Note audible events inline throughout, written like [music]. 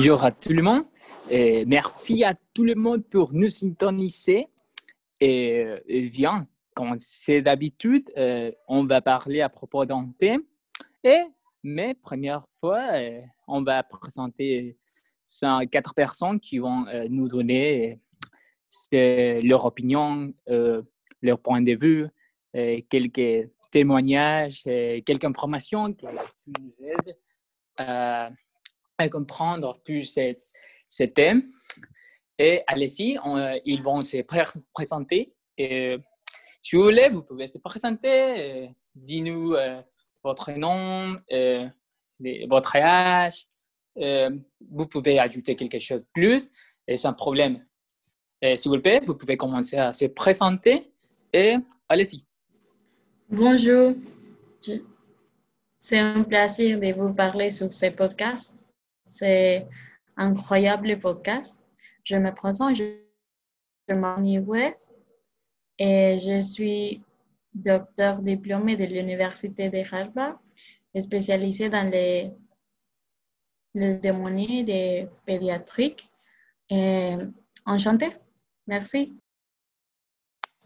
bonjour à tout le monde. Et merci à tout le monde pour nous syntoniser. Et, bien, comme c'est d'habitude, euh, on va parler à propos d'un thème. Et, mais première fois, euh, on va présenter quatre personnes qui vont euh, nous donner leur opinion, leur point de vue, quelques témoignages, quelques informations qui nous aident à, comprendre plus cette, ce thème. Et allez-y, ils vont se présenter. Et, si vous voulez, vous pouvez se présenter. Dis-nous euh, votre nom, euh, votre âge. Euh, vous pouvez ajouter quelque chose de plus et sans problème. S'il vous plaît, vous pouvez commencer à se présenter et allez-y. Bonjour. C'est un plaisir de vous parler sur ce podcast. C'est incroyable podcast. Je me présente, je m'appelle West et je suis docteur diplômé de l'Université de Harvard, spécialisé dans les, les démonies de pédiatrique. Et enchanté. Merci.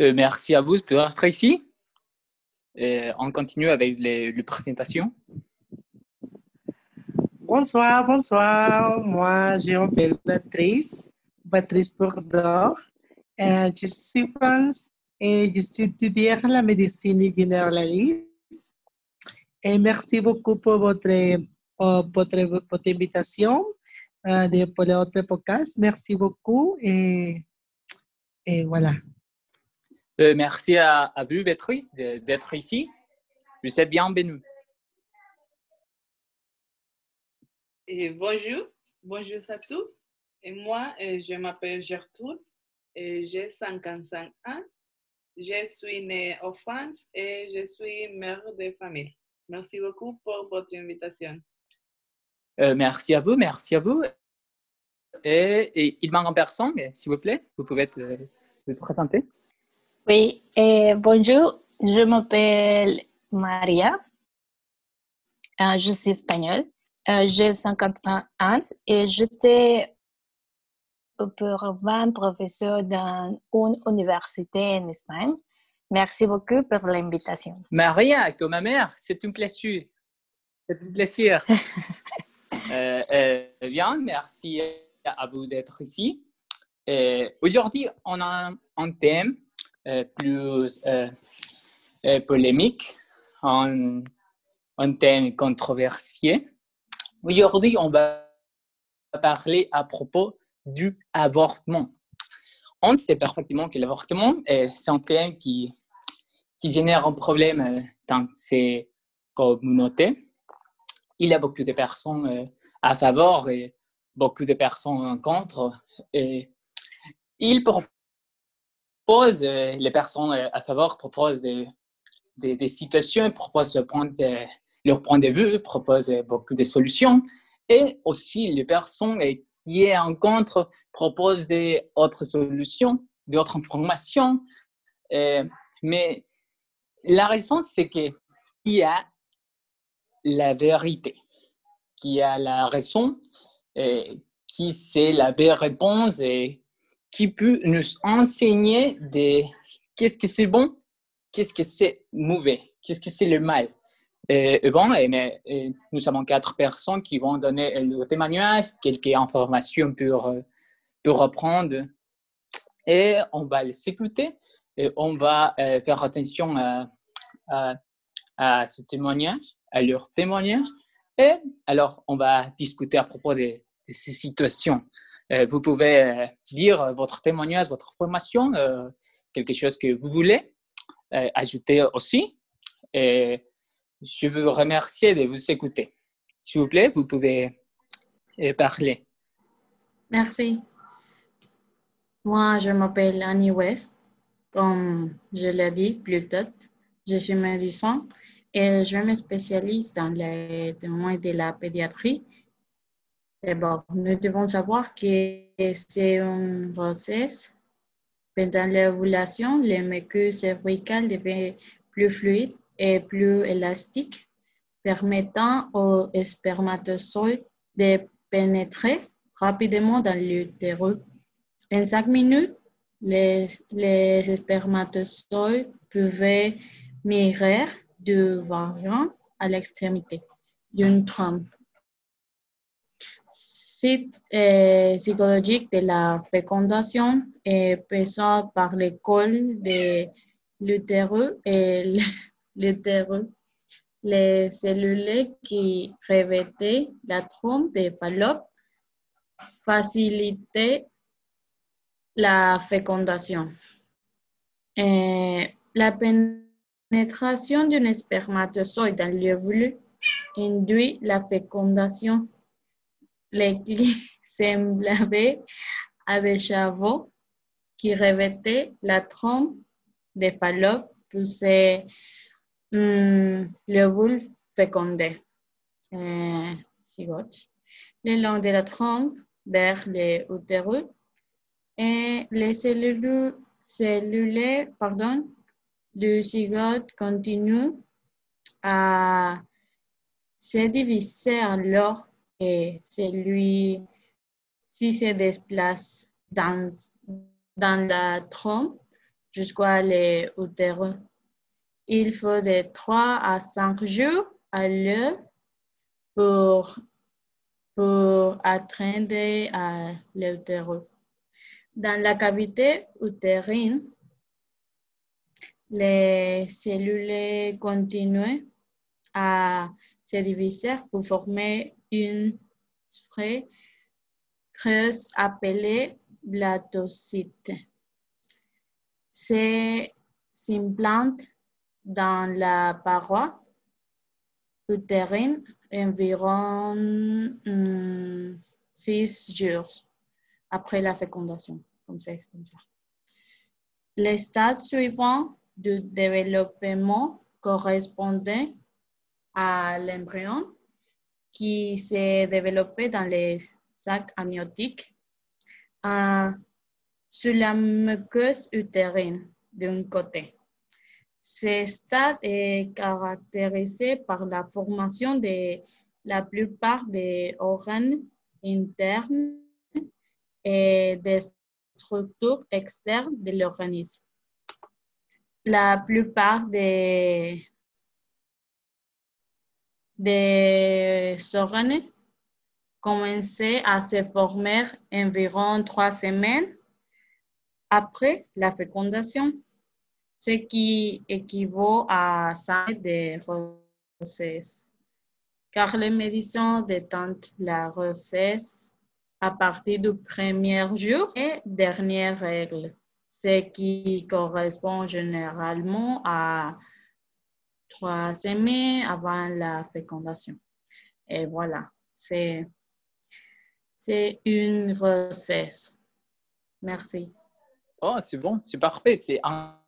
Euh, merci à vous pour être ici. Euh, on continue avec les, présentations. Bonsoir, bonsoir. Moi, je m'appelle Patrice, Patrice Bourdor. Et je suis France et je suis étudiante la médecine généraliste. Et merci beaucoup pour votre, votre, invitation euh, pour notre podcast. Merci beaucoup et, voilà. Euh, merci à, vous, Béatrice, d'être ici. Vous êtes bienvenue. Et bonjour, bonjour à tous. Et moi, euh, je m'appelle Gertrude, et j'ai 55 ans. Je suis née en France et je suis mère de famille. Merci beaucoup pour votre invitation. Euh, merci à vous, merci à vous. Et, il manque en personne, s'il vous plaît, vous pouvez vous présenter. Oui, eh, bonjour, je m'appelle Maria. Euh, je suis espagnole. Euh, j'ai 50 ans et j'étais pour 20 professeur dans une université en Espagne. Merci beaucoup pour l'invitation. Maria, comme ma mère, c'est un plaisir. C'est un plaisir. [laughs] euh, bien, merci à vous d'être ici. Aujourd'hui, on a un thème euh, plus euh, euh, polémique, un, un thème controversé. Aujourd'hui, on va parler à propos du avortement. On sait parfaitement que l'avortement, c'est un thème qui, qui génère un problème dans ces communautés. Il y a beaucoup de personnes à faveur et beaucoup de personnes contre. Et il propose, euh, les personnes euh, à faveur proposent des, des, situations, proposent leur point de vue, proposent beaucoup de solutions. Et aussi, les personnes euh, qui sont en contre proposent d'autres solutions, d'autres informations. mais la raison, c'est qu'il y a la vérité, qu'il y a la raison, qui c'est la vraie réponse et qui peut nous enseigner de qu'est-ce que c'est bon, qu'est-ce que c'est mauvais, qu'est-ce que c'est le mal. Et, bon, et, nous sommes quatre personnes qui vont donner le témoignage, quelques informations pour, pour reprendre. Et on va les écouter et on va euh, faire attention à, à, à ces témoignages, à leurs témoignages. Et alors, on va discuter à propos de, ces situations. Euh, vous pouvez euh, dire votre témoignage, votre formation, euh, quelque chose que vous voulez ajouter aussi. Je veux vous remercier de vous écouter. S'il vous plaît, vous pouvez parler. Merci. Moi, je m'appelle Annie West. Comme je l'ai dit plus tôt, je suis médecin et je me spécialise dans les témoins de la pédiatrie D'abord, nous devons savoir que c'est une grossesse. Pendant l'ovulation, le muqueuse cervical devient plus fluide et plus élastique, permettant aux spermatozoïdes de pénétrer rapidement dans l'utérus. En cinq minutes, les, les spermatozoïdes pouvaient migrer du vagin à l'extrémité d'une trompe. Site euh, psychologique de la fécondation est présent par l'école de l'utérus et Les cellules qui revêtaient la trompe de Fallope facilitaient la fécondation. La pénétration d'un spermatozoïde dans l'ovule induit la fécondation. Les clés [laughs] semblables à des chevaux qui revêtaient la trompe de Fallope poussaient hum, l'ovule fécondé. Euh, le long de la trompe vers l'utérus et les cellules, cellules pardon, du zygote continuent à se diviser alors que celui-ci se déplace dans, dans la trompe jusqu'à l'utérus. Il faut de 3 à 5 jours à l'heure pour, pour atteindre l'utérus. Dans la cavité utérine, les cellules continuent à se diviser pour former une sphère creuse appelée blatocyte. S'implantent dans la paroi utérine environ hmm, six jours après la fécondation, comme ça. Comme ça. Les stades suivants du développement correspondaient à l'embryon qui s'est développé dans les sacs amniotiques euh, sur la muqueuse utérine d'un côté. Ce stade est caractérisé par la formation de la plupart des organes internes et des structures externes de l'organisme. La plupart des, des organes commençaient à se former environ trois semaines après la fécondation, ce qui équivaut à cinq de grossesse, car les médecins détendent la grossesse à partir du premier jour et dernière règle, ce qui correspond généralement à trois semaines avant la fécondation. Et voilà, c'est, c'est une grossesse. Merci. Oh, c'est bon, c'est parfait, c'est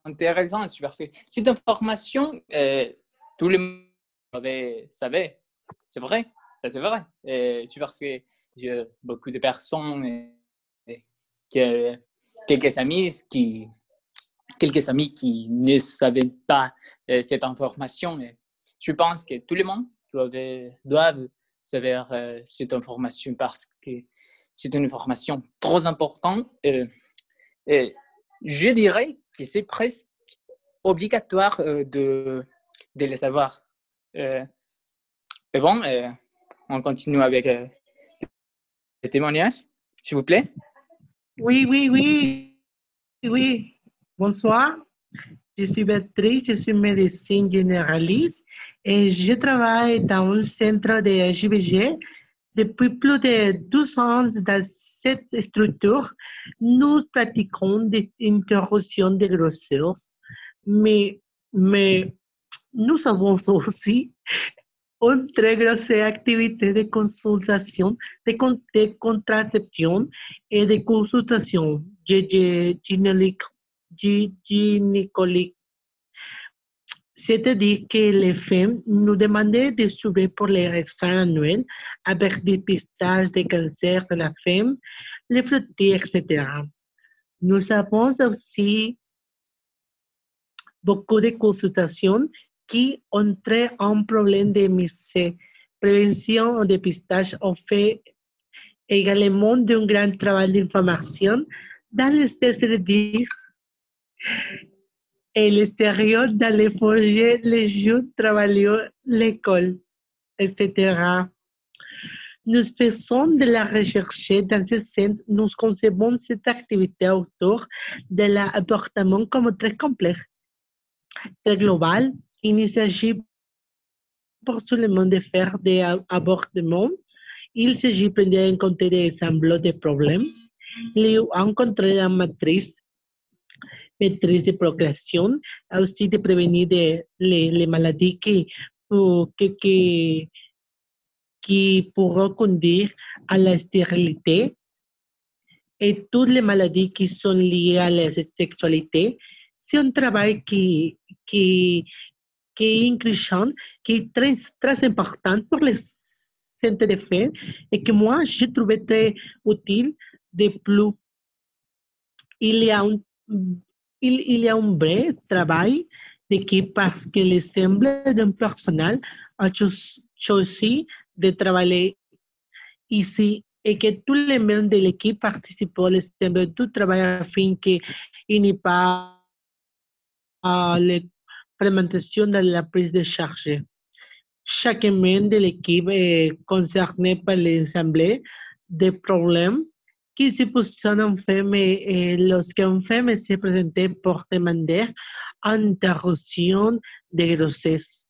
intéressant. C'est une information, euh, tout le monde savait, c'est vrai ça c'est vrai. Super, parce que j'ai beaucoup de personnes, et, quelques amis qui, quelques amis qui ne savaient pas euh, cette information. Je pense que tout le monde doit, doivent savoir euh, cette information parce que c'est une information trop importante. Je dirais que c'est presque obligatoire de, de le savoir. mais bon, on continue avec euh, le témoignage, s'il vous plaît. Oui, oui, oui. Oui. Bonsoir. Je suis Béatrice, je suis médecin généraliste et je travaille dans un centre de JBG. Depuis plus de 12 ans dans cette structure, nous pratiquons des interruptions de grossesse, mais, mais nous avons aussi une très grosse activité de consultation, de, contraception et de consultation gynécologique. C'est-à-dire que les femmes nous demandaient de suivre pour les examens annuels avec des cancers de la femme, les frottis, etc. Nous avons aussi beaucoup de consultations qui ont un problème de mise prévention ou dépistage ont fait également d'un grand travail d'information dans les services et l'extérieur, dans les projets, les jeunes travailleurs, l'école, etc. Nous faisons de la recherche dans ce sens. Nous concevons cette activité autour de l'avortement comme très complexe, très global. Il ne s'agit pas seulement de faire des avortements, il s'agit de compte des ensembles de problèmes, les rencontrer la matrice, maîtrise de procréation, aussi de prévenir les, maladies qui, pourront conduire à la stérilité et toutes les maladies qui sont liées à la sexualité. C'est un travail qui, qui, qui est qui est très, très important pour les centres de fait et que moi, je trouvais très utile de plus. Il y a un, il, y a un vrai travail d'équipe parce que l'ensemble d'un personnel a choisi de travailler ici et que tous les membres de l'équipe participent au système du travail afin qu'il n'y ait pas l'implémentation de la prise de charge. Chaque membre de l'équipe est concerné par l'assemblée des problèmes qui se posent en femme et lorsqu'une femme se présente pour demander interruption de grossesse.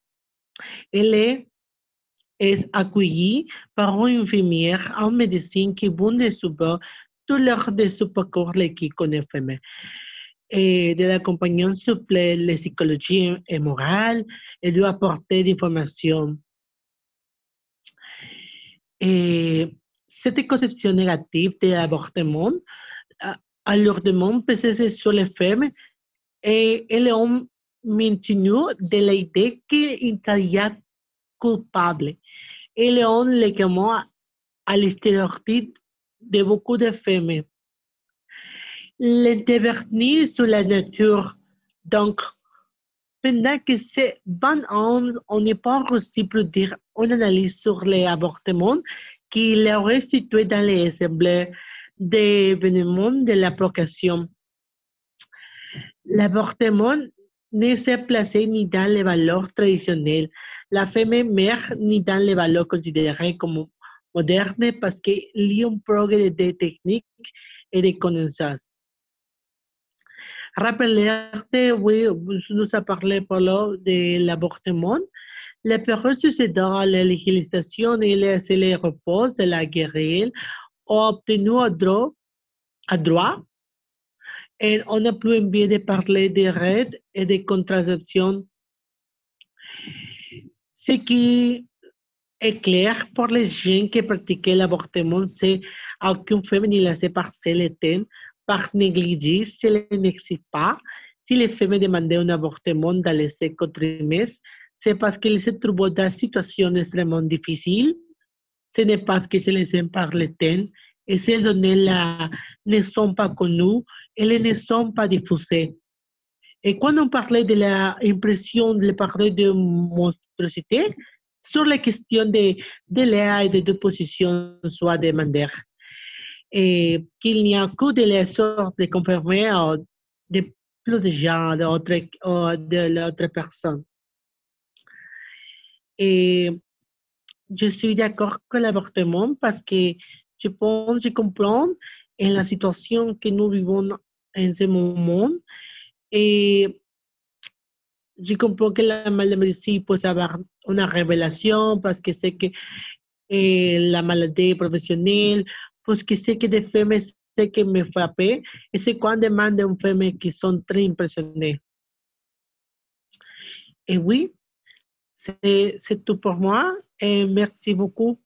Elle est est accueilli par une infirmière en médecine qui vous de support tout l'heure de ce parcours qui connaît femme. Et de l'accompagnement souple, la psychologie et morale, et lui apporter des informations. Et cette conception négative de l'avortement a lourdement pesé sur les femmes et elles ont maintenu de l'idée qu'il y a coupable et Léon légalement à stéréotype de beaucoup de femmes. L'intervenir sur la nature, donc, pendant que c'est 20 ans, on n'est pas reçu pour dire une analyse sur les avortements qui aurait situé dans les assemblées d'événements de la procréation. L'avortement ne s'est placé ni dans les valeurs traditionnelles la femme mère ni dans les valeurs considérées comme modernes parce qu'il y a un progrès de techniques et de connaissances. Rappelez, oui, nous a parlé de l'avortement. La période succédant à la législation et les, repos de la guerre ont obtenu un droit, et on n'a plus envie de parler de raids et de contraception ce qui est clair pour les gens qui pratiquent l'avortement, c'est qu'une femme ne laissée par temps par négligence, si elle n'existe pas. Si les femmes demandaient un avortement dans les cinq trimestres, c'est parce qu'elles se trouvent dans une situation extrêmement difficile. Ce n'est pas parce que se les par le. Et ces données-là ne sont pas connues, elles ne sont pas diffusées. Et quand on parlait de l'impression de parler de monstruosité, sur la question de, de et de deux positions soit demander. Et qu'il n'y a que de la de confirmer de plus de gens, de l'autre personne. Et je suis d'accord avec l'avortement parce que je pense, je comprends en la situation que nous vivons en ce moment et je comprends que la maladie peut avoir une révélation parce que c'est que eh, la maladie professionnelle, parce que c'est que des femmes c'est que me frappent et c'est quand demande une femme qui sont très impressionnées. Et oui, c'est tout pour moi et merci beaucoup.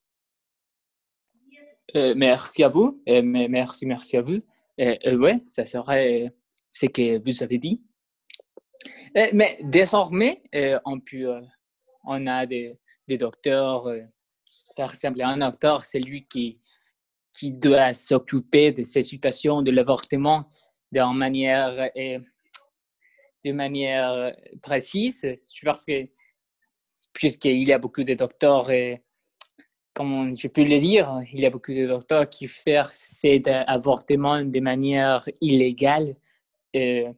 Euh, merci à vous. Merci, merci à vous. Et, euh, ouais, ça serait ce que vous avez dit. Euh, mais désormais, euh, on, peut, euh, on a des, des docteurs, par exemple, un docteur, c'est lui qui, qui doit s'occuper de ces situations de l'avortement de manière, de manière précise, parce que puisqu'il y a beaucoup de docteurs comme je peux le dire, il y a beaucoup de docteurs qui font cet avortement de manière illégale. Euh,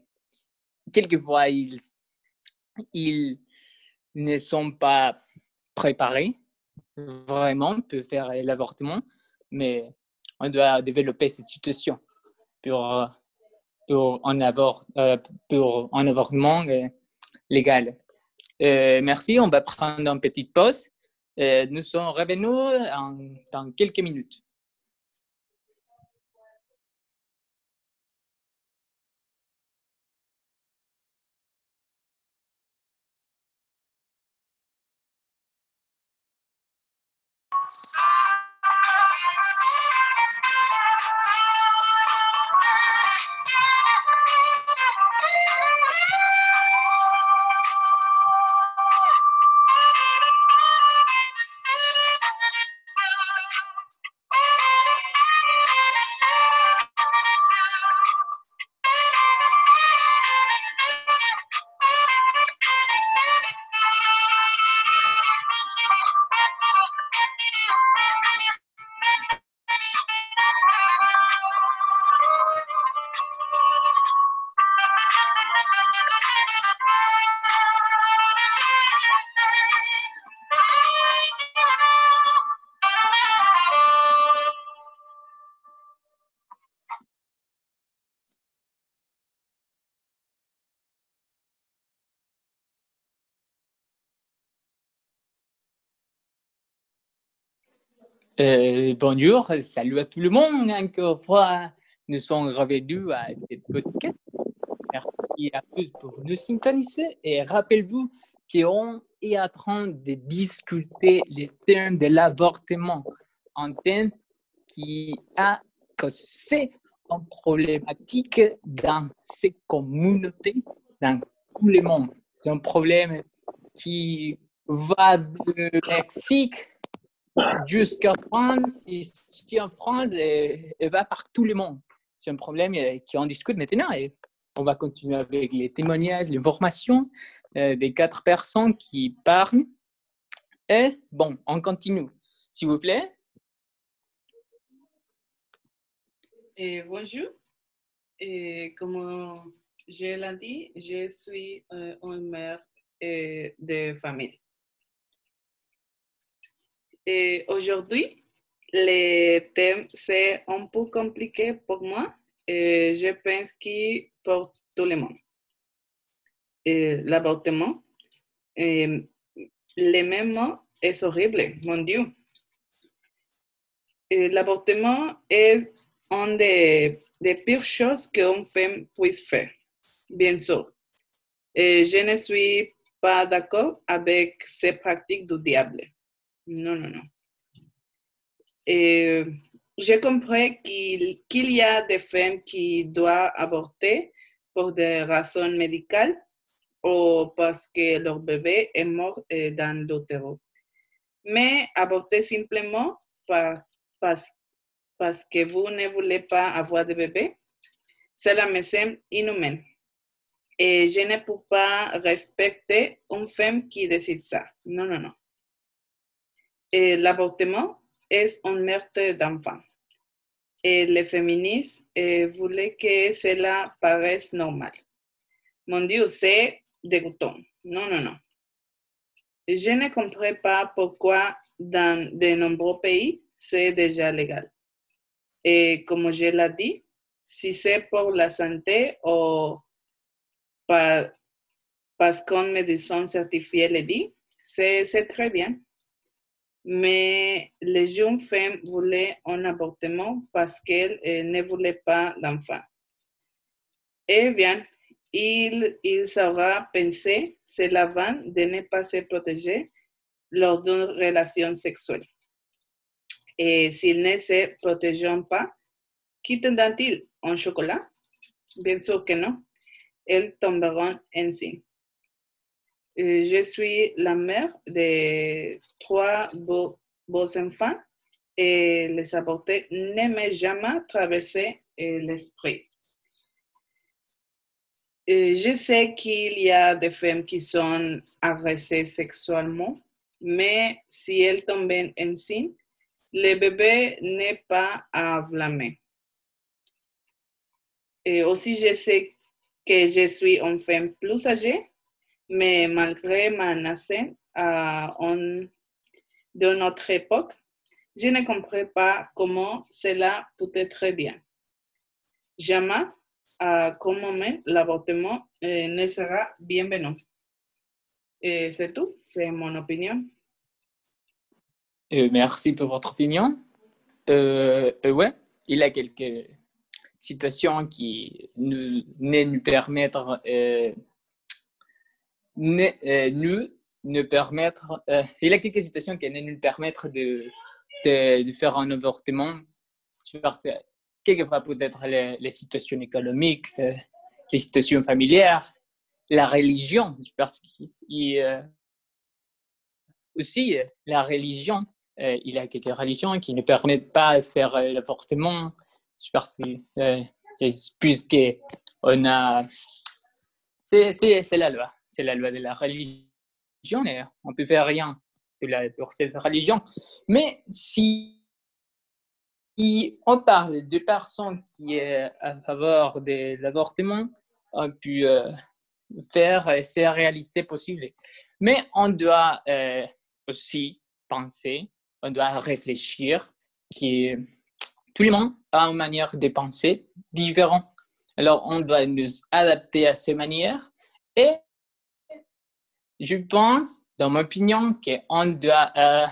quelquefois, ils, ils ne sont pas préparés vraiment pour faire l'avortement, mais on doit développer cette situation pour, pour, un, abort, euh, pour un avortement légal. Euh, merci, on va prendre une petite pause. nous sommes revenus dans quelques minutes. Euh, bonjour, salut à tout le monde. Encore une fois, nous sommes revenus à cette podcast. Merci à tous pour nous syntoniser et rappelez-vous qu'on est en train de discuter les termes de l'avortement, un thème qui a causé une problématique dans ces communautés, dans tout le monde. C'est un problème qui va du Mexique jusqu'à France, ici en France, et, va par tout le monde. C'est un problème euh, qui en discute maintenant et on va continuer avec les témoignages, les informations euh, des quatre personnes qui parlent. Et bon, on continue, s'il vous plaît. Bonjour. Comme je l'ai dit, je suis euh, une mère de famille. Et aujourd'hui, le thème, c'est un peu compliqué pour moi. Et je pense que pour tout le monde. L'avortement, le même mot est horrible, mon Dieu. L'avortement est une des, pires choses qu'une femme puisse faire, bien sûr. Je ne suis pas d'accord avec ces pratiques du diable. Non, non, non. Et j'ai compris qu'il y a des femmes qui doivent avorter pour des raisons médicales ou parce que leur bébé est mort euh, dans l'utérus. Mais avorter simplement parce, parce que vous ne voulez pas avoir de bébé, cela me semble inhumain. Et je ne peux pas respecter une femme qui décide ça. Non, non, non l'avortement est un meurtre d'enfants. Et les féministes voulaient que cela paraisse normal. Mon Dieu, c'est dégoûtant. Non, non, non. Je ne comprends pas pourquoi dans de nombreux pays, c'est déjà légal. Et comme je l'ai dit, si c'est pour la santé ou parce qu'un médecin certifié le dit, c'est très bien mais les jeunes femmes voulaient un avortement parce qu'elles euh, ne voulaient pas d'enfant. Eh bien, il, il sera pensé, cela va de ne pas se protéger lors d'une relation sexuelle. Et s'ils ne se protègent pas, quitteront-ils un chocolat? Bien sûr que non. Elles tomberont enceinte. Euh, je suis la mère de trois beaux, enfants et les avorter ne jamais traversé euh, l'esprit. Euh, je sais qu'il y a des femmes qui sont agressées sexuellement, mais si elles tombent enceintes, le bébé n'est pas à blâmer. Et aussi, je sais que je suis une femme plus âgée, mais malgré ma naissance de notre époque, je ne comprends pas comment cela peut être bien. Jamais, à comme moment, l'avortement euh, ne sera bienvenu. C'est tout, c'est mon opinion. Euh, merci pour votre opinion. Euh, euh, ouais, il y a quelques situations qui nous, ne nous permettent, euh, ne, euh, nous, ne permettre, il y a quelques situations qui ne nous permettent de, de, faire un avortement. Quelquefois peut-être les, situations économiques, euh, les situations familières, la religion, parce qu'il euh, aussi euh, la religion il y a quelques religions qui ne permettent pas de faire l'avortement. Parce que, puisque on a. C'est la loi. C'est la loi de la religion et on ne peut faire rien pour cette religion. Mais si, on parle de personnes qui sont à faveur de l'avortement, on peut euh, faire euh, ces réalités possibles. Mais on doit euh, aussi penser on doit réfléchir que tout le monde a une manière de penser différente. Alors, on doit nous adapter à ces manières et je pense, dans mon opinion, qu'on doit euh,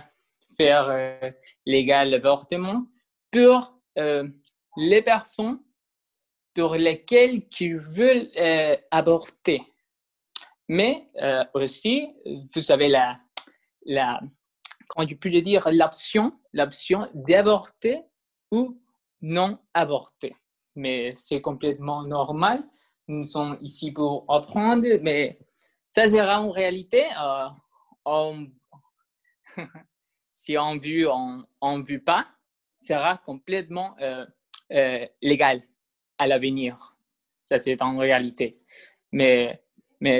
faire euh, légal l'avortement pour euh, les personnes pour lesquelles qui veulent avorter. Mais aussi, vous savez, la, la, comment je peux le dire, l'option, l'option d'avorter ou non avorter. Mais c'est complètement normal. Nous sommes ici pour apprendre, mais ça sera en réalité, euh, on- [laughs] si on veut, on ne veut pas, sera complètement euh, euh, légal à l'avenir. Ça, c'est en réalité. Mais,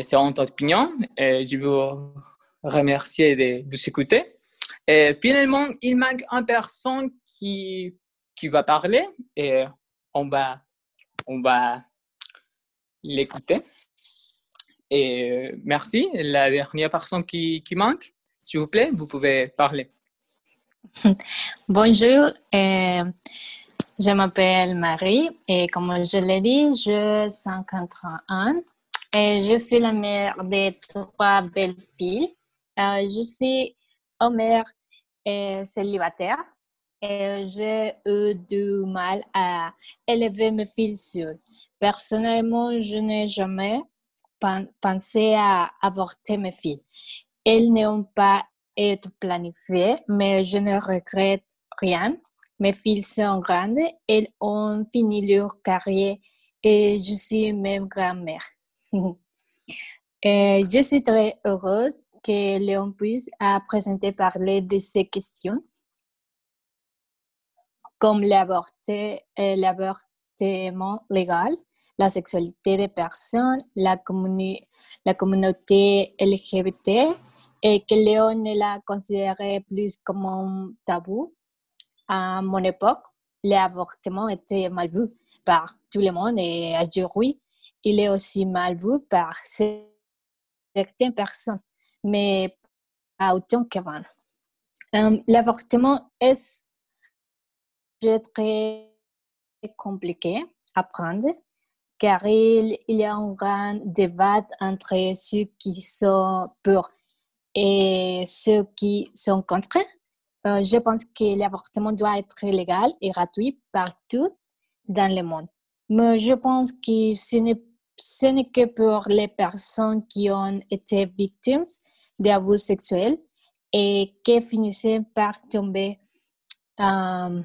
c'est en votre opinion. Je vous remercie de, s'écouter. Et finalement, il manque une personne qui, va parler et on on va l'écouter. Et euh, merci. La dernière personne qui, qui manque, s'il vous plaît, vous pouvez parler. [laughs] Bonjour, euh, je m'appelle Marie et comme je l'ai dit, j'ai 53 ans et je suis la mère de trois belles filles. Euh, je suis mère euh, célibataire et j'ai eu du mal à élever mes filles seules. Personnellement, je n'ai jamais pensé à avorter mes filles. Elles n'ont pas été planifiées, mais je ne regrette rien. Mes filles sont grandes, elles ont fini leur carrière et je suis même grand-mère. [laughs] Je suis très heureuse que Léon puisse à présenter parler de ces questions, comme euh, l'avortement légal, la sexualité des personnes, la, communi- la communauté LGBT, et que Léon l'a considéré plus comme un tabou. À mon époque, l'avortement était mal vu par tout le monde et aujourd'hui, il est aussi mal vu par certaines personnes, mais pas autant qu'avant. Euh, L'avortement est très compliqué à prendre car il, y a un grand débat entre ceux qui sont pour et ceux qui sont contre. Euh, je pense que l'avortement doit être légal et gratuit partout dans le monde. Mais je pense que ce n'est que pour les personnes qui ont été victimes d'abus sexuels et qui finissaient par tomber euh,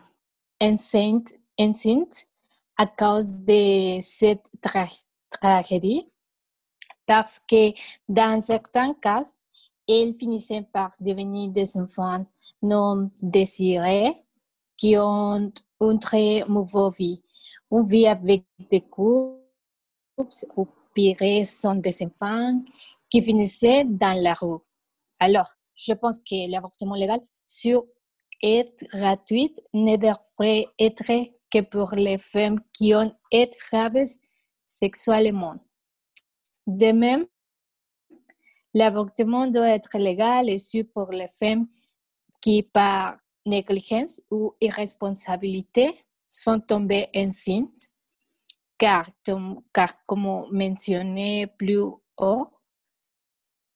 enceinte à cause de cette tra- tragédie. Parce que dans certains cas, elles finissaient par devenir des enfants non désirés qui ont une très mauvaise vie. Une vie avec des couples ou pire sont des enfants qui finissaient dans la rue. Alors, je pense que l'avortement légal sur être gratuite ne devrait être que pour les femmes qui ont été graves sexuellement. De même, l'avortement doit être légal et sûr pour les femmes qui, par négligence ou irresponsabilité, sont tombées enceintes, car, car comme mentionné plus haut,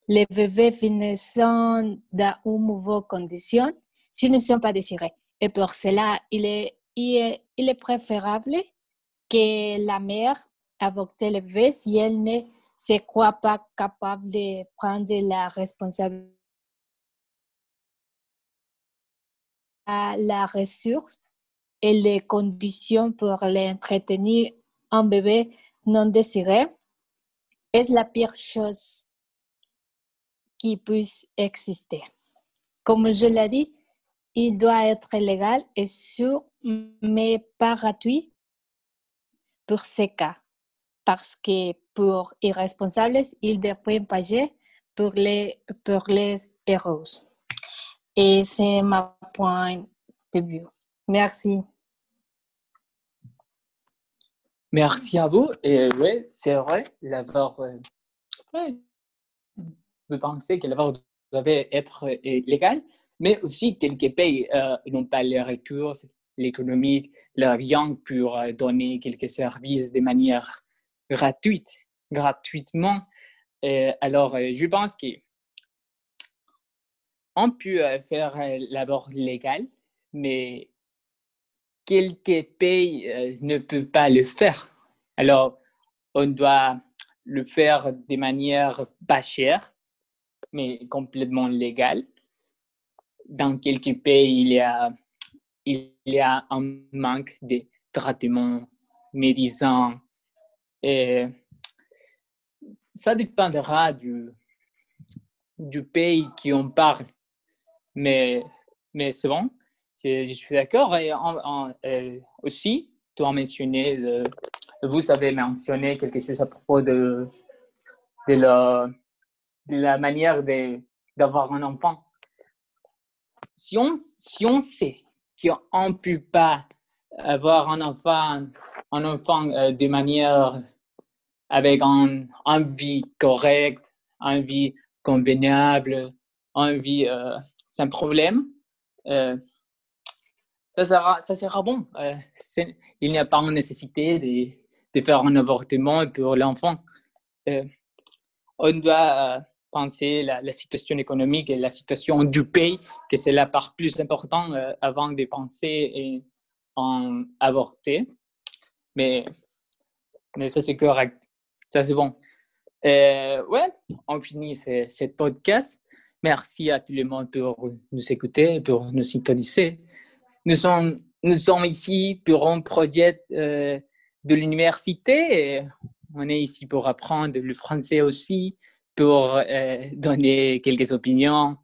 les bébés finissant dans une mauvaise condition s'ils ne sont pas désirés. Et pour cela, il est, il est, préférable que la mère avorte le bébé si elle ne se croit pas capable de prendre la responsabilité la ressource et les conditions pour l'entretenir un bébé non désiré est la pire chose qui puisse exister? Comme je l'ai dit, il doit être légal et sûr, mais pas gratuit pour ces cas, parce que pour irresponsables, il devrait payer pour les, pour les héros. Et c'est ma point de vue. Merci. Merci à vous. Et oui, c'est vrai, l'avoir. Euh, vous pensez que l'avortement doit être euh, légal, mais aussi quelques pays euh, n'ont pas les ressources l'économie, l'argent pour euh, donner quelques services de manière gratuite, gratuitement. alors, je pense que on peut faire l'abord légal, mais quelques pays ne peuvent pas le faire. Alors, on doit le faire de manière pas chère mais complètement légal. Dans quelques pays, il y a, il y a un manque de traitements médicins. Et ça dépendra du, du pays qui on parle. Mais, mais c'est bon, je suis d'accord. Et euh, aussi, tu as mentionné, vous avez mentionné quelque chose à propos de, de la de la manière d'avoir un enfant. Si on, si on sait qu'on ne peut pas avoir un enfant, un enfant euh, de manière avec un, une vie correcte, une vie convenable, une vie euh, sans problème, euh, ça, sera, ça sera bon. il n'y a pas de nécessité de, de, faire un avortement pour l'enfant. on doit penser la, situation économique et la situation du pays, que c'est la part plus importante euh, avant de penser en avorter. Mais, mais ça, c'est correct. Ça, c'est bon. Euh, ouais, on finit ce, podcast. Merci à tout le monde pour nous écouter, pour nous synthétiser. Nous sommes, nous sommes ici pour un projet euh, de l'université. On est ici pour apprendre le français aussi, pour euh, donner quelques opinions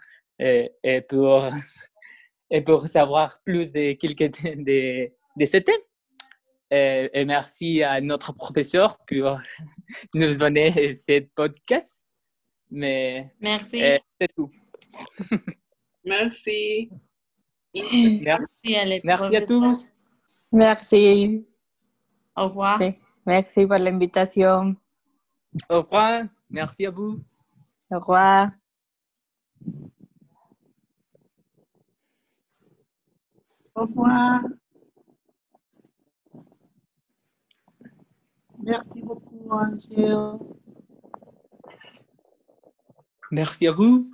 euh, et, pour, [laughs] et pour savoir plus de, quelques, de, de ce thème. Et, et, merci à notre professeur pour [laughs] nous donner ce podcast. Mais merci. Euh, c'est tout. [laughs] merci. Merci à, merci à tous. Merci. Au revoir. Merci pour l'invitation. Au revoir. Merci à vous. Au revoir. Au revoir. Merci beaucoup, Angel. Merci à vous.